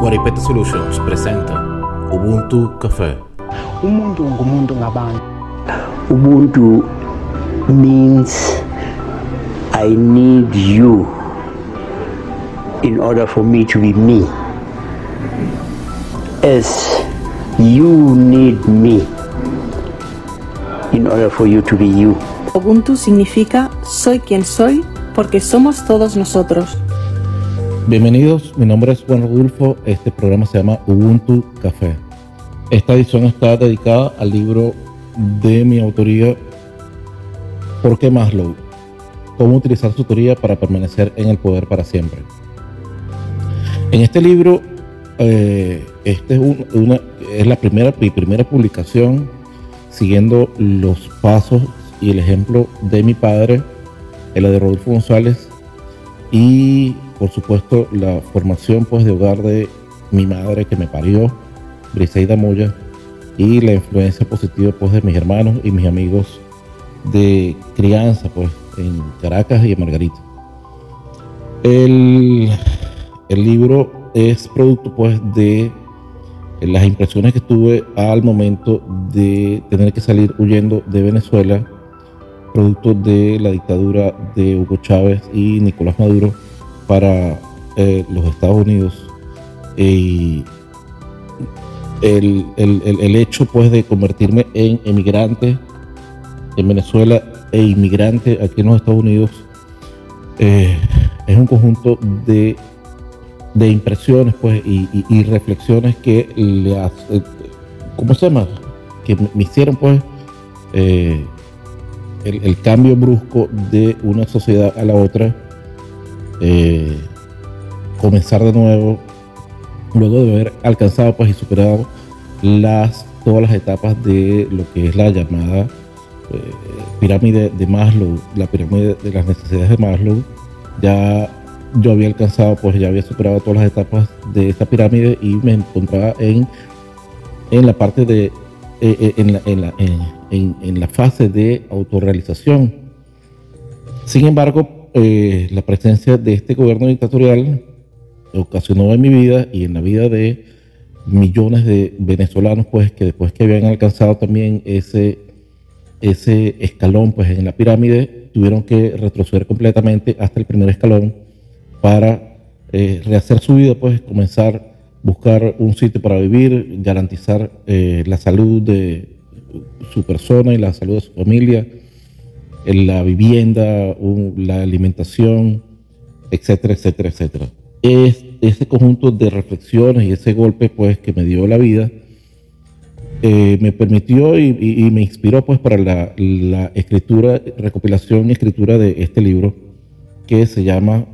Guaripeta Solutions presenta Ubuntu Café. umuntu ngumuntu ngabantu. Ubuntu means i need you in order for me to be me. As you need me in order for you to be you Ubuntu significa soy quien soy porque somos todos nosotros. Bienvenidos, mi nombre es Juan Rodulfo. Este programa se llama Ubuntu Café. Esta edición está dedicada al libro de mi autoría, ¿Por qué Maslow? Cómo utilizar su teoría para permanecer en el poder para siempre. En este libro, eh, este es, un- una, es la primera, mi primera publicación siguiendo los pasos y el ejemplo de mi padre, el de Rodolfo González, y por supuesto la formación pues de hogar de mi madre que me parió, Briseida Moya, y la influencia positiva pues de mis hermanos y mis amigos de crianza pues en Caracas y en Margarita. El, el libro es producto pues de las impresiones que tuve al momento de tener que salir huyendo de Venezuela, producto de la dictadura de Hugo Chávez y Nicolás Maduro para eh, los Estados Unidos. Y el, el- el- el hecho pues de convertirme en emigrante en Venezuela e inmigrante aquí en los Estados Unidos eh, es un conjunto de, de impresiones pues y, reflexiones que le hace- eh, ¿cómo se llama? que me hicieron pues eh, el, cambio brusco de una sociedad a la otra eh, comenzar de nuevo luego de haber alcanzado pues y superado las todas las etapas de lo que es la llamada pirámide de Maslow, la pirámide de las necesidades de Maslow, ya yo había alcanzado, pues ya había superado todas las etapas de esta pirámide y me encontraba en, en la parte de, eh, eh, en, la, en, la, en, en- la fase de autorrealización. Sin embargo, eh, la presencia de este gobierno dictatorial ocasionó en mi vida y en la vida de millones de venezolanos, pues que después que habían alcanzado también ese, ese escalón, pues en la pirámide, tuvieron que retroceder completamente hasta el primer escalón para eh, rehacer su vida, pues comenzar buscar un sitio para vivir, garantizar eh, la salud de su persona y la salud de su familia, en la vivienda, la alimentación, etcétera, etcétera, etcétera. Es ese conjunto de reflexiones y ese golpe pues que me dio la vida eh, me permitió y me inspiró pues para la, la escritura, recopilación y escritura de este libro que se llama,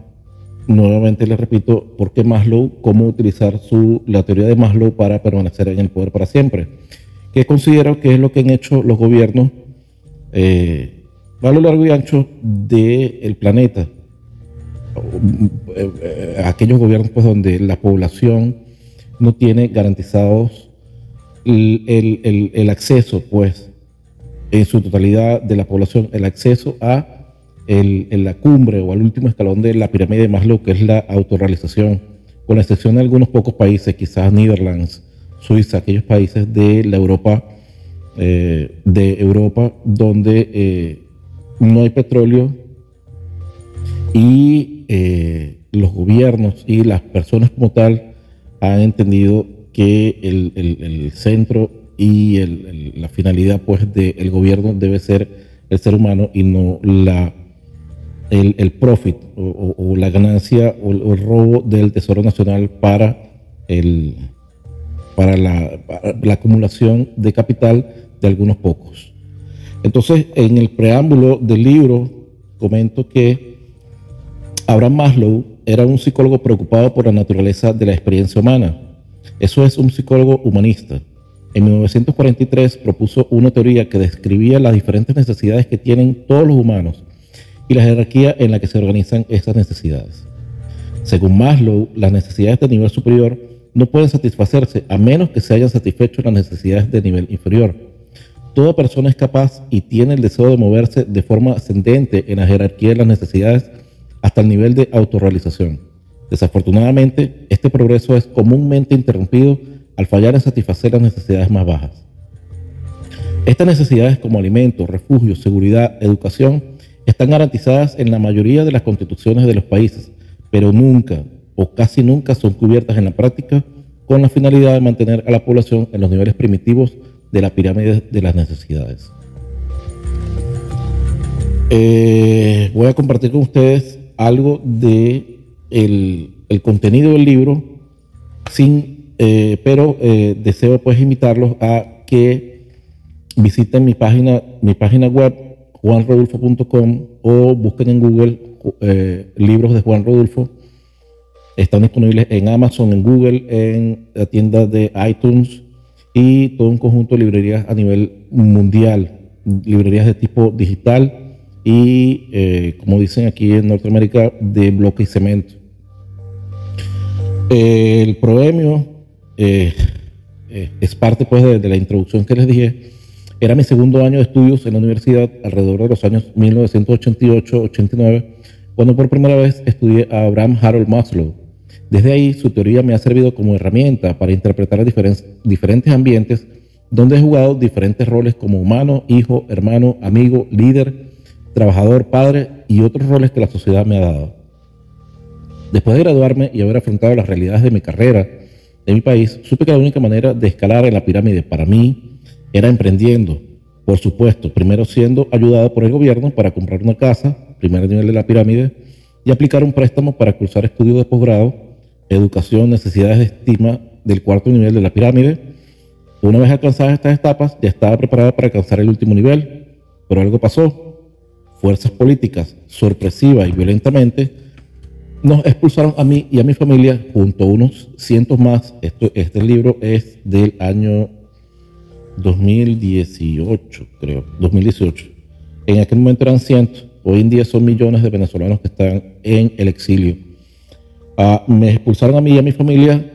nuevamente le repito, ¿por qué Maslow? Cómo utilizar su, la teoría de Maslow para permanecer en el poder para siempre. Que considero que es lo que han hecho los gobiernos eh, a lo largo y ancho del planeta. Eh, eh, aquellos gobiernos pues donde la población no tiene garantizados el, el- el- el acceso pues en su totalidad de la población el acceso a el- en la cumbre o al último escalón de la pirámide de Maslow que es la autorrealización con la excepción de algunos pocos países quizás Netherlands Suiza aquellos países de la Europa eh, de Europa donde eh, no hay petróleo y eh, los gobiernos y las personas como tal han entendido que el, el- el centro y la finalidad pues del gobierno debe ser el ser humano y no la el, el profit o, o- o la ganancia o el, o el robo del tesoro nacional para el para la, para la acumulación de capital de algunos pocos. Entonces, en el preámbulo del libro comento que Abraham Maslow era un psicólogo preocupado por la naturaleza de la experiencia humana. Eso es un psicólogo humanista. En 1943 propuso una teoría que describía las diferentes necesidades que tienen todos los humanos y la jerarquía en la que se organizan esas necesidades. Según Maslow, las necesidades de nivel superior no pueden satisfacerse a menos que se hayan satisfecho las necesidades de nivel inferior. Toda persona es capaz y tiene el deseo de moverse de forma ascendente en la jerarquía de las necesidades hasta el nivel de autorrealización. Desafortunadamente, este progreso es comúnmente interrumpido al fallar en satisfacer las necesidades más bajas. Estas necesidades como alimento, refugio, seguridad, educación están garantizadas en la mayoría de las constituciones de los países, pero nunca o casi nunca son cubiertas en la práctica con la finalidad de mantener a la población en los niveles primitivos de la pirámide de las necesidades. Eh, voy a compartir con ustedes algo de el, contenido del libro, sin, eh, pero eh, deseo pues invitarlos a que visiten mi página, mi página web juanrodulfo.com o busquen en Google libros de Juan Rodulfo. Están disponibles en Amazon, en Google, en la tienda de iTunes y todo un conjunto de librerías a nivel mundial, librerías de tipo digital y, eh, como dicen aquí en Norteamérica, de bloque y cemento. el proemio eh, eh, es parte pues, de, la introducción que les dije. Era mi segundo año de estudios en la universidad, alrededor de los años 1988-89, cuando por primera vez estudié a Abraham Harold Maslow desde ahí, su teoría me ha servido como herramienta para interpretar diferentes ambientes donde he jugado diferentes roles como humano, hijo, hermano, amigo, líder, trabajador, padre y otros roles que la sociedad me ha dado. Después de graduarme y haber afrontado las realidades de mi carrera en mi país, supe que la única manera de escalar en la pirámide para mí era emprendiendo. Por supuesto, primero siendo ayudado por el gobierno para comprar una casa, primer nivel de la pirámide, y aplicar un préstamo para cursar estudios de posgrado educación, necesidades de estima del cuarto nivel de la pirámide. Una vez alcanzadas estas etapas, ya estaba preparada para alcanzar el último nivel, pero algo pasó. Fuerzas políticas, sorpresiva y violentamente, nos expulsaron a mí y a mi familia junto a unos cientos más. Esto, este libro es del año 2018, creo, 2018. En aquel momento eran cientos, hoy en día son millones de venezolanos que están en el exilio me expulsaron a mí y a mi familia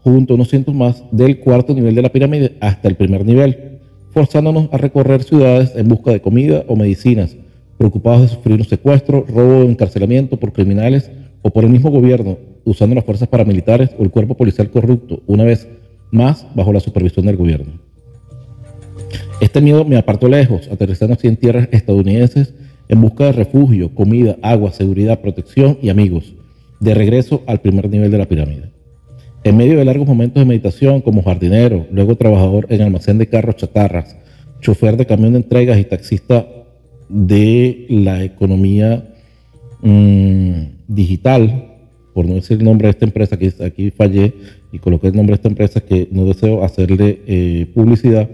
junto a unos cientos más del cuarto nivel de la pirámide hasta el primer nivel, forzándonos a recorrer ciudades en busca de comida o medicinas, preocupados de sufrir un secuestro, robo o encarcelamiento por criminales o por el mismo gobierno, usando las fuerzas paramilitares o el cuerpo policial corrupto, una vez más bajo la supervisión del gobierno. Este miedo me apartó lejos, aterrizando así en tierras estadounidenses en busca de refugio, comida, agua, seguridad, protección y amigos de regreso al primer nivel de la pirámide. En medio de largos momentos de meditación como jardinero, luego trabajador en almacén de carros chatarras, chofer de camión de entregas y taxista de la economía mm, digital, por no decir el nombre de esta empresa, que aquí fallé y coloqué el nombre de esta empresa que no deseo hacerle eh, publicidad,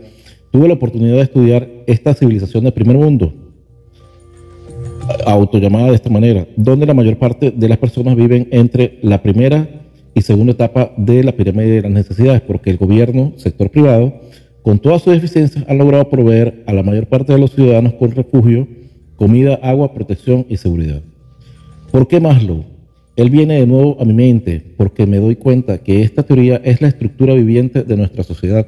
tuve la oportunidad de estudiar esta civilización del primer mundo, autollamada de esta manera, donde la mayor parte de las personas viven entre la primera y segunda etapa de la pirámide de las necesidades, porque el gobierno, sector privado, con todas sus deficiencias, ha logrado proveer a la mayor parte de los ciudadanos con refugio, comida, agua, protección y seguridad. ¿Por qué Maslow? Él viene de nuevo a mi mente porque me doy cuenta que esta teoría es la estructura viviente de nuestra sociedad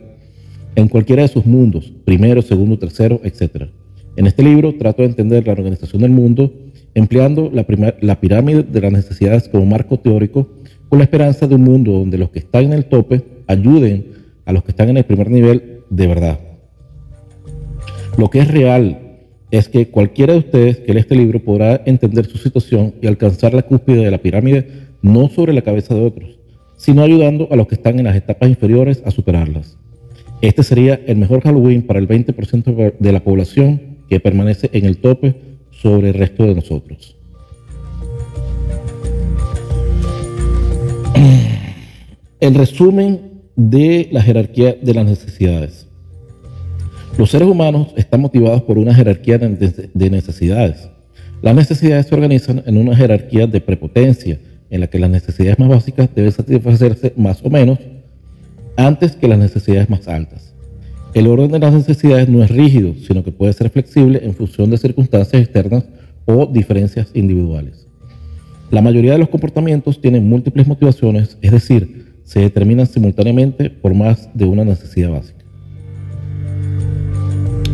en cualquiera de sus mundos, primero, segundo, tercero, etcétera. En este libro trato de entender la organización del mundo empleando la, la pirámide de las necesidades como marco teórico con la esperanza de un mundo donde los que están en el tope ayuden a los que están en el primer nivel de verdad. Lo que es real es que cualquiera de ustedes que lea este libro podrá entender su situación y alcanzar la cúspide de la pirámide no sobre la cabeza de otros, sino ayudando a los que están en las etapas inferiores a superarlas. Este sería el mejor Halloween para el 20% de la población que permanece en el tope sobre el resto de nosotros. El resumen de la jerarquía de las necesidades. Los seres humanos están motivados por una jerarquía de necesidades. Las necesidades se organizan en una jerarquía de prepotencia, en la que las necesidades más básicas deben satisfacerse más o menos antes que las necesidades más altas. El orden de las necesidades no es rígido, sino que puede ser flexible en función de circunstancias externas o diferencias individuales. La mayoría de los comportamientos tienen múltiples motivaciones, es decir, se determinan simultáneamente por más de una necesidad básica.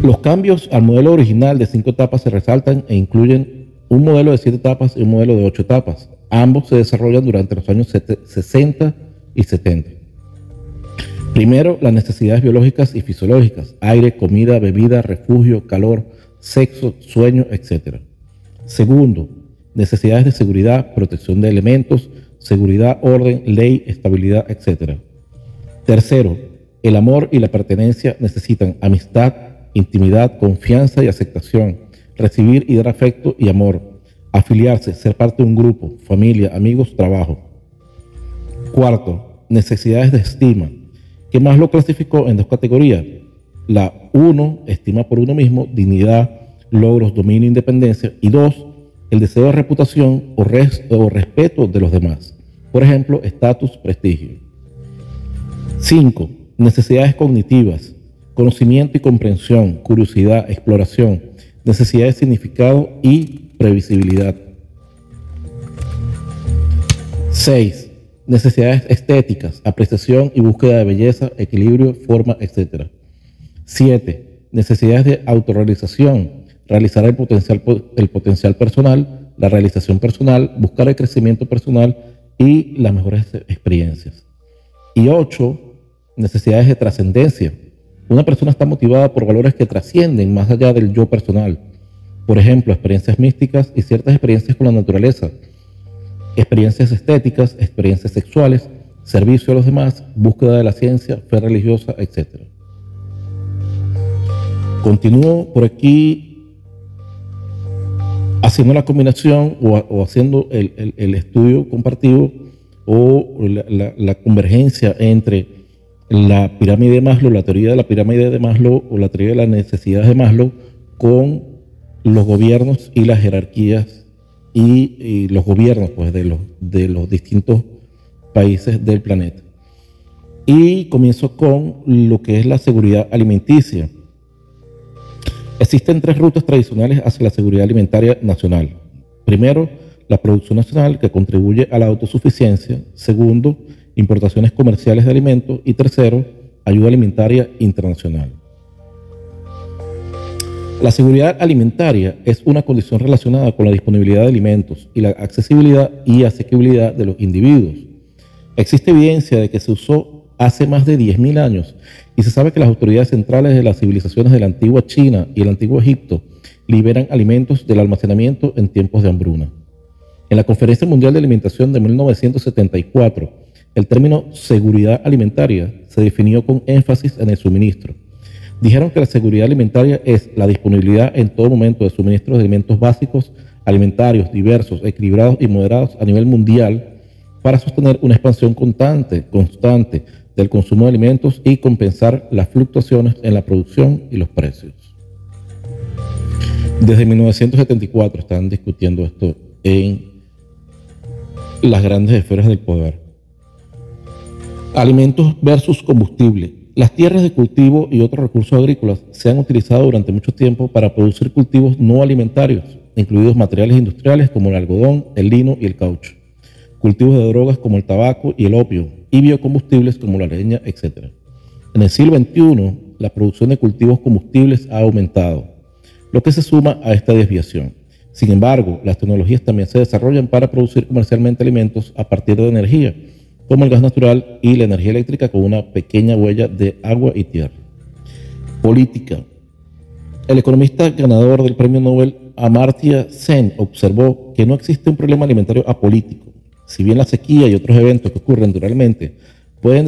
Los cambios al modelo original de cinco etapas se resaltan e incluyen un modelo de siete etapas y un modelo de ocho etapas. Ambos se desarrollan durante los años 60 y 70. Primero, las necesidades biológicas y fisiológicas, aire, comida, bebida, refugio, calor, sexo, sueño, etc. Segundo, necesidades de seguridad, protección de elementos, seguridad, orden, ley, estabilidad, etc. Tercero, el amor y la pertenencia necesitan amistad, intimidad, confianza y aceptación, recibir y dar afecto y amor, afiliarse, ser parte de un grupo, familia, amigos, trabajo. Cuarto, necesidades de estima, que más lo clasificó en dos categorías. La uno, estima por uno mismo, dignidad, logros, dominio, independencia. Y dos, el deseo de reputación o, o respeto de los demás. Por ejemplo, estatus, prestigio. Cinco, necesidades cognitivas, conocimiento y comprensión, curiosidad, exploración, necesidad de significado y previsibilidad. 6 necesidades estéticas, apreciación y búsqueda de belleza, equilibrio, forma, etc. 7. Necesidades de autorrealización, realizar el potencial, personal, la realización personal, buscar el crecimiento personal y las mejores experiencias. Y 8. Necesidades de trascendencia. Una persona está motivada por valores que trascienden más allá del yo personal. Por ejemplo, experiencias místicas y ciertas experiencias con la naturaleza, experiencias estéticas, experiencias sexuales, servicio a los demás, búsqueda de la ciencia, fe religiosa, etc. Continúo por aquí haciendo la combinación o, haciendo el, estudio compartido o la, la, convergencia entre la pirámide de Maslow, la teoría de la pirámide de Maslow o la teoría de las necesidades de Maslow con los gobiernos y las jerarquías y, los gobiernos pues, de, los, de los distintos países del planeta. Y comienzo con lo que es la seguridad alimenticia. Existen tres rutas tradicionales hacia la seguridad alimentaria nacional. Primero, la producción nacional que contribuye a la autosuficiencia. Segundo, importaciones comerciales de alimentos. Y tercero, ayuda alimentaria internacional. La seguridad alimentaria es una condición relacionada con la disponibilidad de alimentos y la accesibilidad y asequibilidad de los individuos. Existe evidencia de que se usó hace más de 10.000 años y se sabe que las autoridades centrales de las civilizaciones de la antigua China y el antiguo Egipto liberan alimentos del almacenamiento en tiempos de hambruna. En la Conferencia Mundial de Alimentación de 1974, el término seguridad alimentaria se definió con énfasis en el suministro Dijeron que la seguridad alimentaria es la disponibilidad en todo momento de suministros de alimentos básicos, alimentarios, diversos, equilibrados y moderados a nivel mundial para sostener una expansión constante, constante del consumo de alimentos y compensar las fluctuaciones en la producción y los precios. Desde 1974 están discutiendo esto en las grandes esferas del poder. Alimentos versus combustible. Las tierras de cultivo y otros recursos agrícolas se han utilizado durante mucho tiempo para producir cultivos no alimentarios, incluidos materiales industriales como el algodón, el lino y el caucho, cultivos de drogas como el tabaco y el opio, y biocombustibles como la leña, etc. En el siglo XXI, la producción de cultivos combustibles ha aumentado, lo que se suma a esta desviación. Sin embargo, las tecnologías también se desarrollan para producir comercialmente alimentos a partir de energía, como el gas natural y la energía eléctrica con una pequeña huella de agua y tierra. Política. El economista ganador del premio Nobel Amartya Sen observó que no existe un problema alimentario apolítico. Si bien la sequía y otros eventos que ocurren naturalmente pueden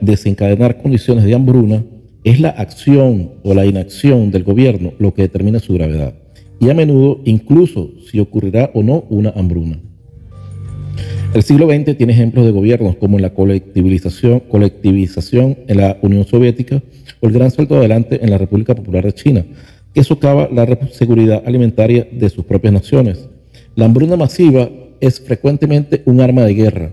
desencadenar condiciones de hambruna, es la acción o la inacción del gobierno lo que determina su gravedad. Y a menudo incluso si ocurrirá o no una hambruna. El siglo XX tiene ejemplos de gobiernos como la colectivización, colectivización en la Unión Soviética o el gran salto adelante en la República Popular de China, que socava la seguridad alimentaria de sus propias naciones. La hambruna masiva es frecuentemente un arma de guerra,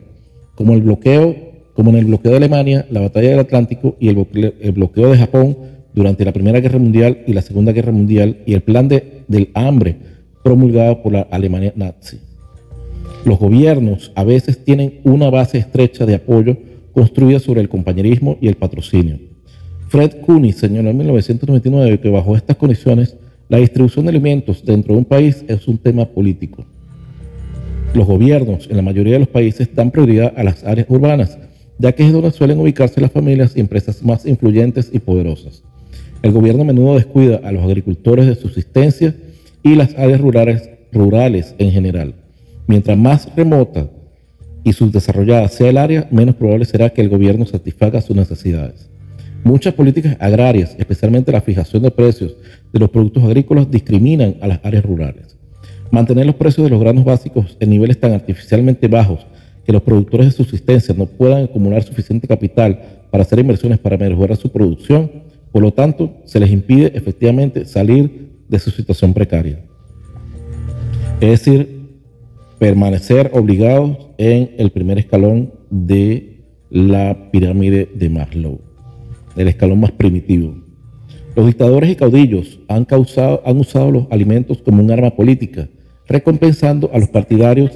como el bloqueo, como en el bloqueo de Alemania, la batalla del Atlántico y el bloqueo de Japón durante la Primera Guerra Mundial y la Segunda Guerra Mundial y el plan de, del hambre promulgado por la Alemania nazi. Los gobiernos a veces tienen una base estrecha de apoyo construida sobre el compañerismo y el patrocinio. Fred Cooney señaló en 1999 que bajo estas condiciones la distribución de alimentos dentro de un país es un tema político. Los gobiernos en la mayoría de los países dan prioridad a las áreas urbanas, ya que es donde suelen ubicarse las familias y empresas más influyentes y poderosas. El gobierno a menudo descuida a los agricultores de subsistencia y las áreas rurales, rurales en general. Mientras más remota y subdesarrollada sea el área, menos probable será que el gobierno satisfaga sus necesidades. Muchas políticas agrarias, especialmente la fijación de precios de los productos agrícolas, discriminan a las áreas rurales. Mantener los precios de los granos básicos en niveles tan artificialmente bajos que los productores de subsistencia no puedan acumular suficiente capital para hacer inversiones para mejorar su producción, por lo tanto, se les impide efectivamente salir de su situación precaria. Es decir, permanecer obligados en el primer escalón de la pirámide de Maslow el escalón más primitivo. Los dictadores y caudillos han, causado, han usado los alimentos como un arma política, recompensando a los partidarios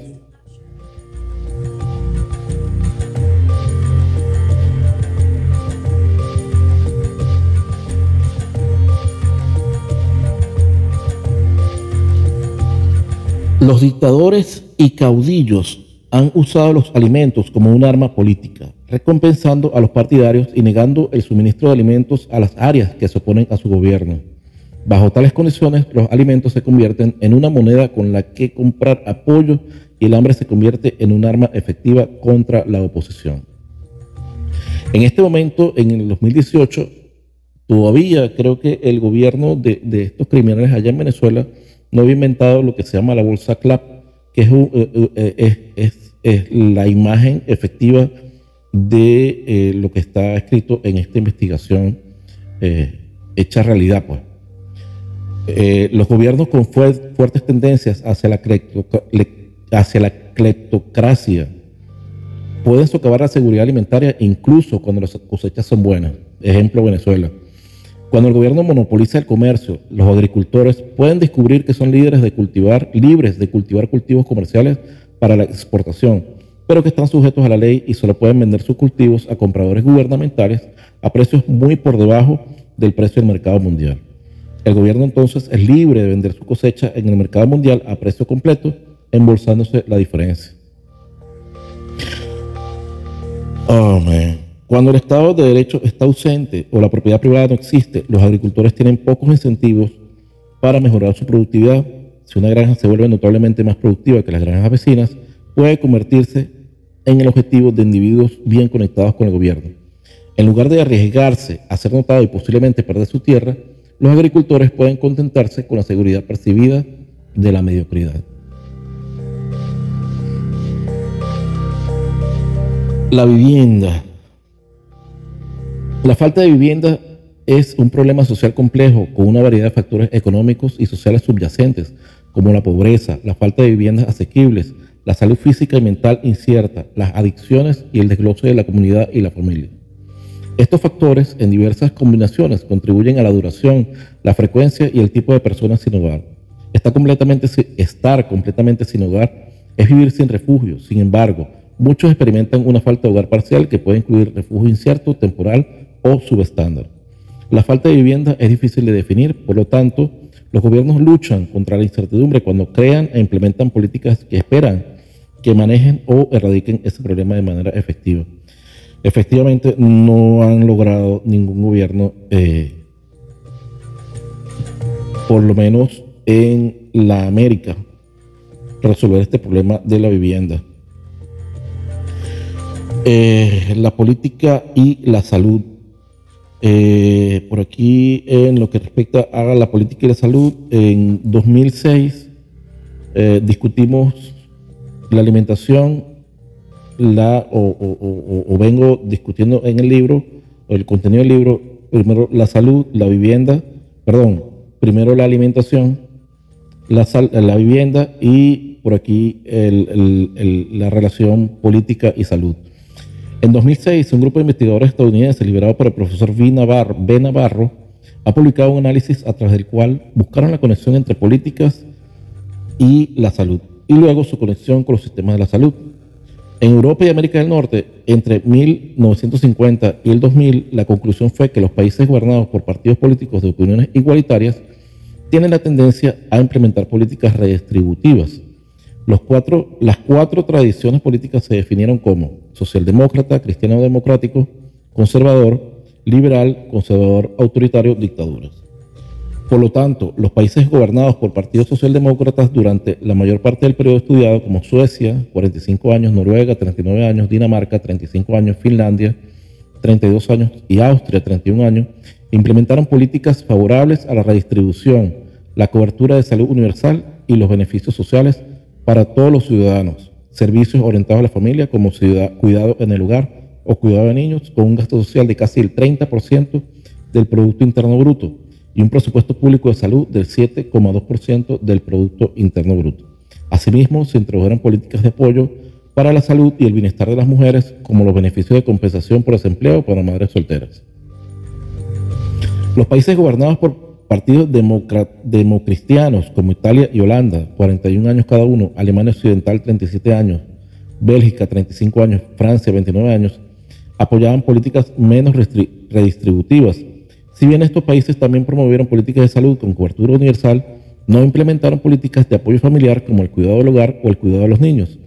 Los dictadores y caudillos han usado los alimentos como un arma política, recompensando a los partidarios y negando el suministro de alimentos a las áreas que se oponen a su gobierno. Bajo tales condiciones, los alimentos se convierten en una moneda con la que comprar apoyo y el hambre se convierte en un arma efectiva contra la oposición. En este momento, en el 2018, todavía creo que el gobierno de, estos criminales allá en Venezuela no había inventado lo que se llama la bolsa CLAP, que es, eh, eh, es la imagen efectiva de eh, lo que está escrito en esta investigación eh, hecha realidad. Pues. Eh, los gobiernos con fuertes tendencias hacia la, hacia la cleptocracia pueden socavar la seguridad alimentaria incluso cuando las cosechas son buenas. Ejemplo, Venezuela. Cuando el gobierno monopoliza el comercio, los agricultores pueden descubrir que son líderes de cultivar, libres de cultivar cultivos comerciales para la exportación pero que están sujetos a la ley y solo pueden vender sus cultivos a compradores gubernamentales a precios muy por debajo del precio del mercado mundial. El gobierno entonces es libre de vender su cosecha en el mercado mundial a precio completo, embolsándose la diferencia. Oh, Cuando el Estado de Derecho está ausente o la propiedad privada no existe, los agricultores tienen pocos incentivos para mejorar su productividad. Si una granja se vuelve notablemente más productiva que las granjas vecinas, puede convertirse en el objetivo de individuos bien conectados con el gobierno. En lugar de arriesgarse a ser notado y posiblemente perder su tierra, los agricultores pueden contentarse con la seguridad percibida de la mediocridad. La vivienda. La falta de vivienda es un problema social complejo con una variedad de factores económicos y sociales subyacentes, como la pobreza, la falta de viviendas asequibles, la salud física y mental incierta, las adicciones y el desglose de la comunidad y la familia. Estos factores, en diversas combinaciones, contribuyen a la duración, la frecuencia y el tipo de personas sin hogar. Está completamente, estar completamente sin hogar es vivir sin refugio. Sin embargo, muchos experimentan una falta de hogar parcial que puede incluir refugio incierto, temporal o subestándar. La falta de vivienda es difícil de definir, por lo tanto, los gobiernos luchan contra la incertidumbre cuando crean e implementan políticas que esperan que manejen o erradiquen ese problema de manera efectiva. Efectivamente, no han logrado ningún gobierno, eh, por lo menos en la América, resolver este problema de la vivienda. Eh, la política y la salud eh, por aquí, en lo que respecta a la política y la salud, en 2006 eh, discutimos la alimentación, la, o, vengo discutiendo en el libro, o el contenido del libro, primero la salud, la vivienda, perdón, primero la alimentación, la, la vivienda y por aquí la relación política y salud. En 2006, un grupo de investigadores estadounidenses liderado por el profesor B. Navarro, ha publicado un análisis a través del cual buscaron la conexión entre políticas y la salud, y luego su conexión con los sistemas de la salud. En Europa y América del Norte, entre 1950 y el 2000, la conclusión fue que los países gobernados por partidos políticos de opiniones igualitarias tienen la tendencia a implementar políticas redistributivas. Las cuatro tradiciones políticas se definieron como socialdemócrata, cristiano-democrático, conservador, liberal, conservador, autoritario, dictaduras. Por lo tanto, los países gobernados por partidos socialdemócratas durante la mayor parte del periodo estudiado, como Suecia, 45 años, Noruega, 39 años, Dinamarca, 35 años, Finlandia, 32 años y Austria, 31 años, implementaron políticas favorables a la redistribución, la cobertura de salud universal y los beneficios sociales para todos los ciudadanos, servicios orientados a la familia como cuidado en el hogar o cuidado de niños, con un gasto social de casi el 30% del Producto Interno Bruto y un presupuesto público de salud del 7,2% del Producto Interno Bruto. Asimismo, se introdujeron políticas de apoyo para la salud y el bienestar de las mujeres, como los beneficios de compensación por desempleo para madres solteras. Los países gobernados por partidos democristianos como Italia y Holanda, 41 años cada uno, Alemania Occidental 37 años, Bélgica 35 años, Francia 29 años, apoyaban políticas menos redistributivas si bien estos países también promovieron políticas de salud con cobertura universal, no implementaron políticas de apoyo familiar como el cuidado del hogar o el cuidado de los niños.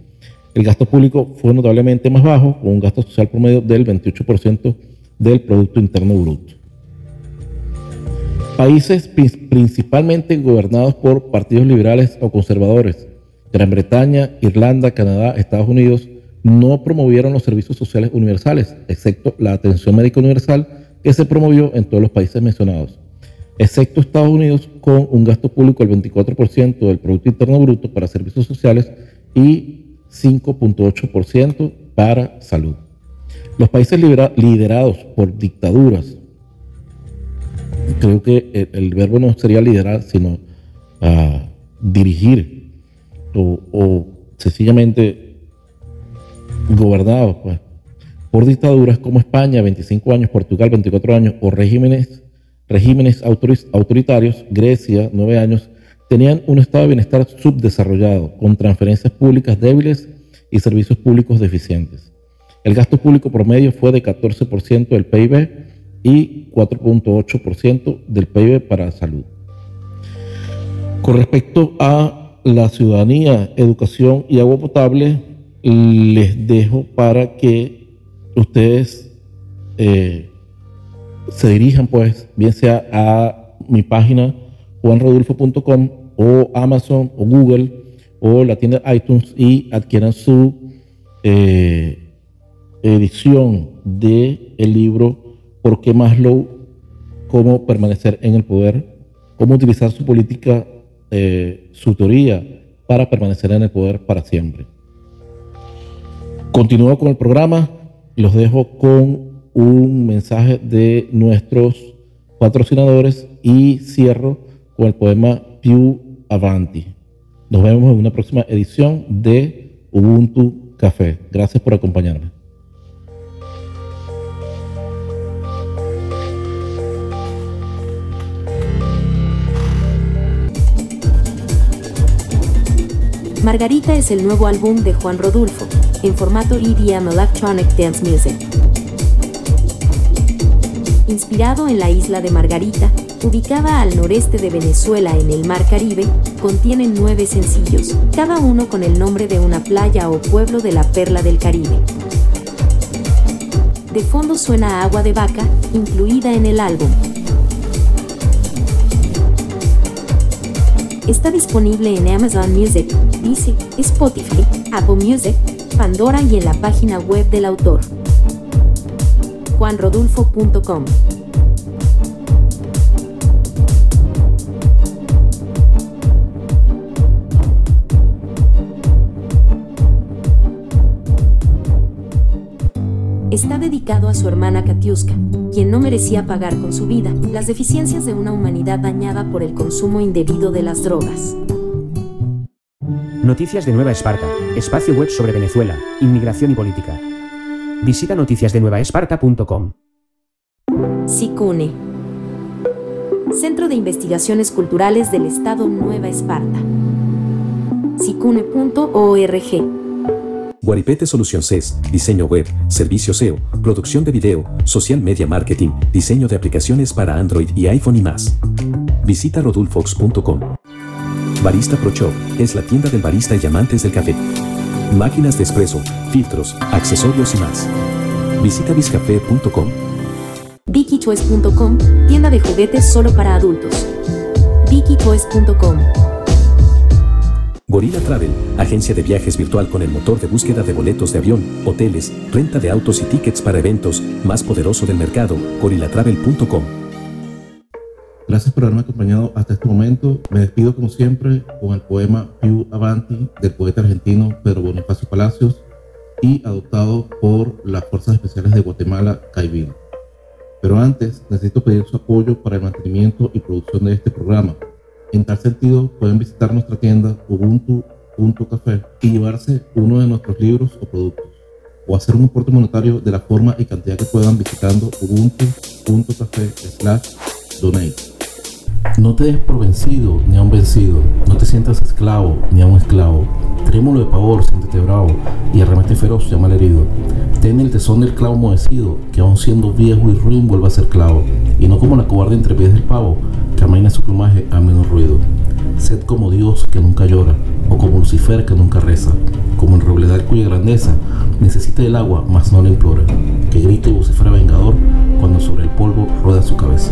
El gasto público fue notablemente más bajo, con un gasto social promedio del 28% del Producto Interno Bruto. Países principalmente gobernados por partidos liberales o conservadores, Gran Bretaña, Irlanda, Canadá, Estados Unidos, no promovieron los servicios sociales universales, excepto la atención médica universal que se promovió en todos los países mencionados, excepto Estados Unidos con un gasto público del 24% del Producto Interno Bruto para servicios sociales y 5.8% para salud. Los países liderados por dictaduras, creo que el, verbo no sería liderar, sino ah, dirigir o, sencillamente gobernados pues, por dictaduras como España, 25 años, Portugal, 24 años, o regímenes, regímenes autoritarios, Grecia, 9 años, tenían un estado de bienestar subdesarrollado, con transferencias públicas débiles y servicios públicos deficientes. El gasto público promedio fue de 14% del PIB y 4.8% del PIB para salud. Con respecto a la ciudadanía, educación y agua potable, les dejo para que ustedes eh, se dirijan, pues, bien sea a mi página juanrodulfo.com o Amazon o Google o la tienda iTunes y adquieran su eh, edición de el libro ¿Por qué Maslow? Cómo permanecer en el poder, cómo utilizar su política, eh, su teoría para permanecer en el poder para siempre. Continúo con el programa los dejo con un mensaje de nuestros patrocinadores y cierro con el poema Piu Avanti. Nos vemos en una próxima edición de Ubuntu Café. Gracias por acompañarme. Margarita es el nuevo álbum de Juan Rodulfo, en formato EDM Electronic Dance Music. Inspirado en la isla de Margarita, ubicada al noreste de Venezuela en el Mar Caribe, contiene nueve sencillos, cada uno con el nombre de una playa o pueblo de la perla del Caribe. De fondo suena Agua de Vaca, incluida en el álbum, Está disponible en Amazon Music, Deezer, Spotify, Apple Music, Pandora y en la página web del autor. juanrodulfo.com está dedicado a su hermana Katiuska, quien no merecía pagar con su vida las deficiencias de una humanidad dañada por el consumo indebido de las drogas. Noticias de Nueva Esparta, espacio web sobre Venezuela, inmigración y política. Visita noticiasdenuevaesparta.com. SICUNE, Centro de Investigaciones Culturales del Estado Nueva Esparta. sicune.org Guaripete Solución CES, diseño web, servicio SEO, producción de video, social media marketing, diseño de aplicaciones para Android y iPhone y más. Visita rodulfox.com. Barista Pro Shop es la tienda del barista y amantes del café. Máquinas de espresso, filtros, accesorios y más. Visita biscafé.com. VickyChoice.com, tienda de juguetes solo para adultos. VickyChoice.com. Gorilla Travel, agencia de viajes virtual con el motor de búsqueda de boletos de avión, hoteles, renta de autos y tickets para eventos, más poderoso del mercado, gorillatravel.com. Gracias por haberme acompañado hasta este momento. Me despido como siempre con el poema Più Avanti del poeta argentino Pedro Bonifacio Palacios y adoptado por las Fuerzas Especiales de Guatemala, CAIBIN. Pero antes necesito pedir su apoyo para el mantenimiento y producción de este programa. En tal sentido, pueden visitar nuestra tienda ubuntu.café y llevarse uno de nuestros libros o productos, o hacer un aporte monetario de la forma y cantidad que puedan visitando ubuntu.café donate. No te des por vencido ni a un vencido, no te sientas esclavo ni a un esclavo. Trémulo de pavor, siéntete bravo, y arremete feroz, llama al herido. Ten el tesón del clavo moecido, que aun siendo viejo y ruin vuelva a ser clavo, y no como la cobarde entre pies del pavo, que amaina su plumaje a menos ruido. Sed como Dios que nunca llora, o como Lucifer que nunca reza, como el robledal cuya grandeza necesita el agua, mas no la implora, que grite y vocifera vengador cuando sobre el polvo rueda su cabeza.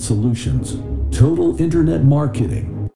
Solutions, Total Internet Marketing.